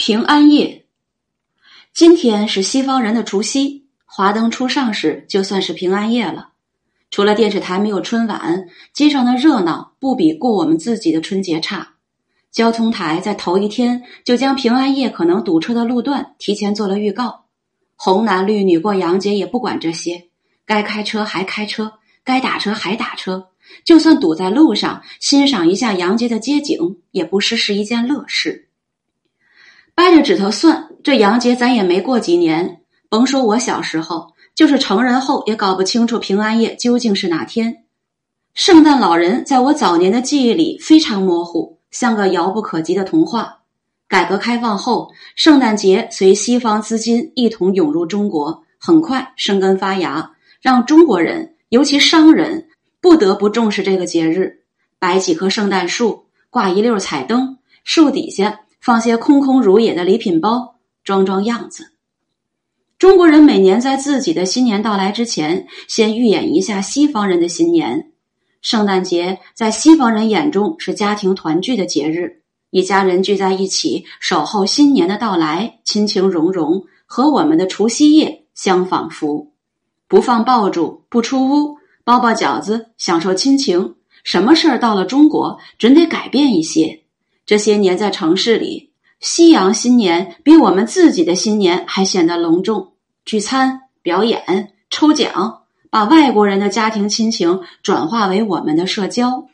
平安夜，今天是西方人的除夕，华灯初上时就算是平安夜了。除了电视台没有春晚，街上的热闹不比过我们自己的春节差。交通台在头一天就将平安夜可能堵车的路段提前做了预告。红男绿女过洋节也不管这些，该开车还开车，该打车还打车。就算堵在路上，欣赏一下洋节的街景，也不失是一件乐事。掰着指头算，这洋节咱也没过几年。甭说我小时候，就是成人后也搞不清楚平安夜究竟是哪天。圣诞老人在我早年的记忆里非常模糊，像个遥不可及的童话。改革开放后，圣诞节随西方资金一同涌入中国，很快生根发芽，让中国人，尤其商人。不得不重视这个节日，摆几棵圣诞树，挂一溜彩灯，树底下放些空空如也的礼品包，装装样子。中国人每年在自己的新年到来之前，先预演一下西方人的新年。圣诞节在西方人眼中是家庭团聚的节日，一家人聚在一起守候新年的到来，亲情融融，和我们的除夕夜相仿佛。不放爆竹，不出屋。包包饺子，享受亲情。什么事儿到了中国，准得改变一些。这些年在城市里，西洋新年比我们自己的新年还显得隆重。聚餐、表演、抽奖，把外国人的家庭亲情转化为我们的社交。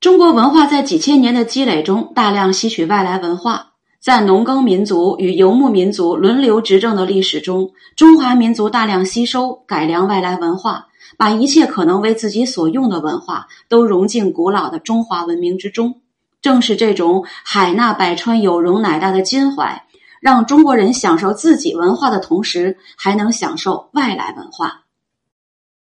中国文化在几千年的积累中，大量吸取外来文化。在农耕民族与游牧民族轮流执政的历史中，中华民族大量吸收、改良外来文化。把一切可能为自己所用的文化都融进古老的中华文明之中，正是这种海纳百川、有容乃大的襟怀，让中国人享受自己文化的同时，还能享受外来文化。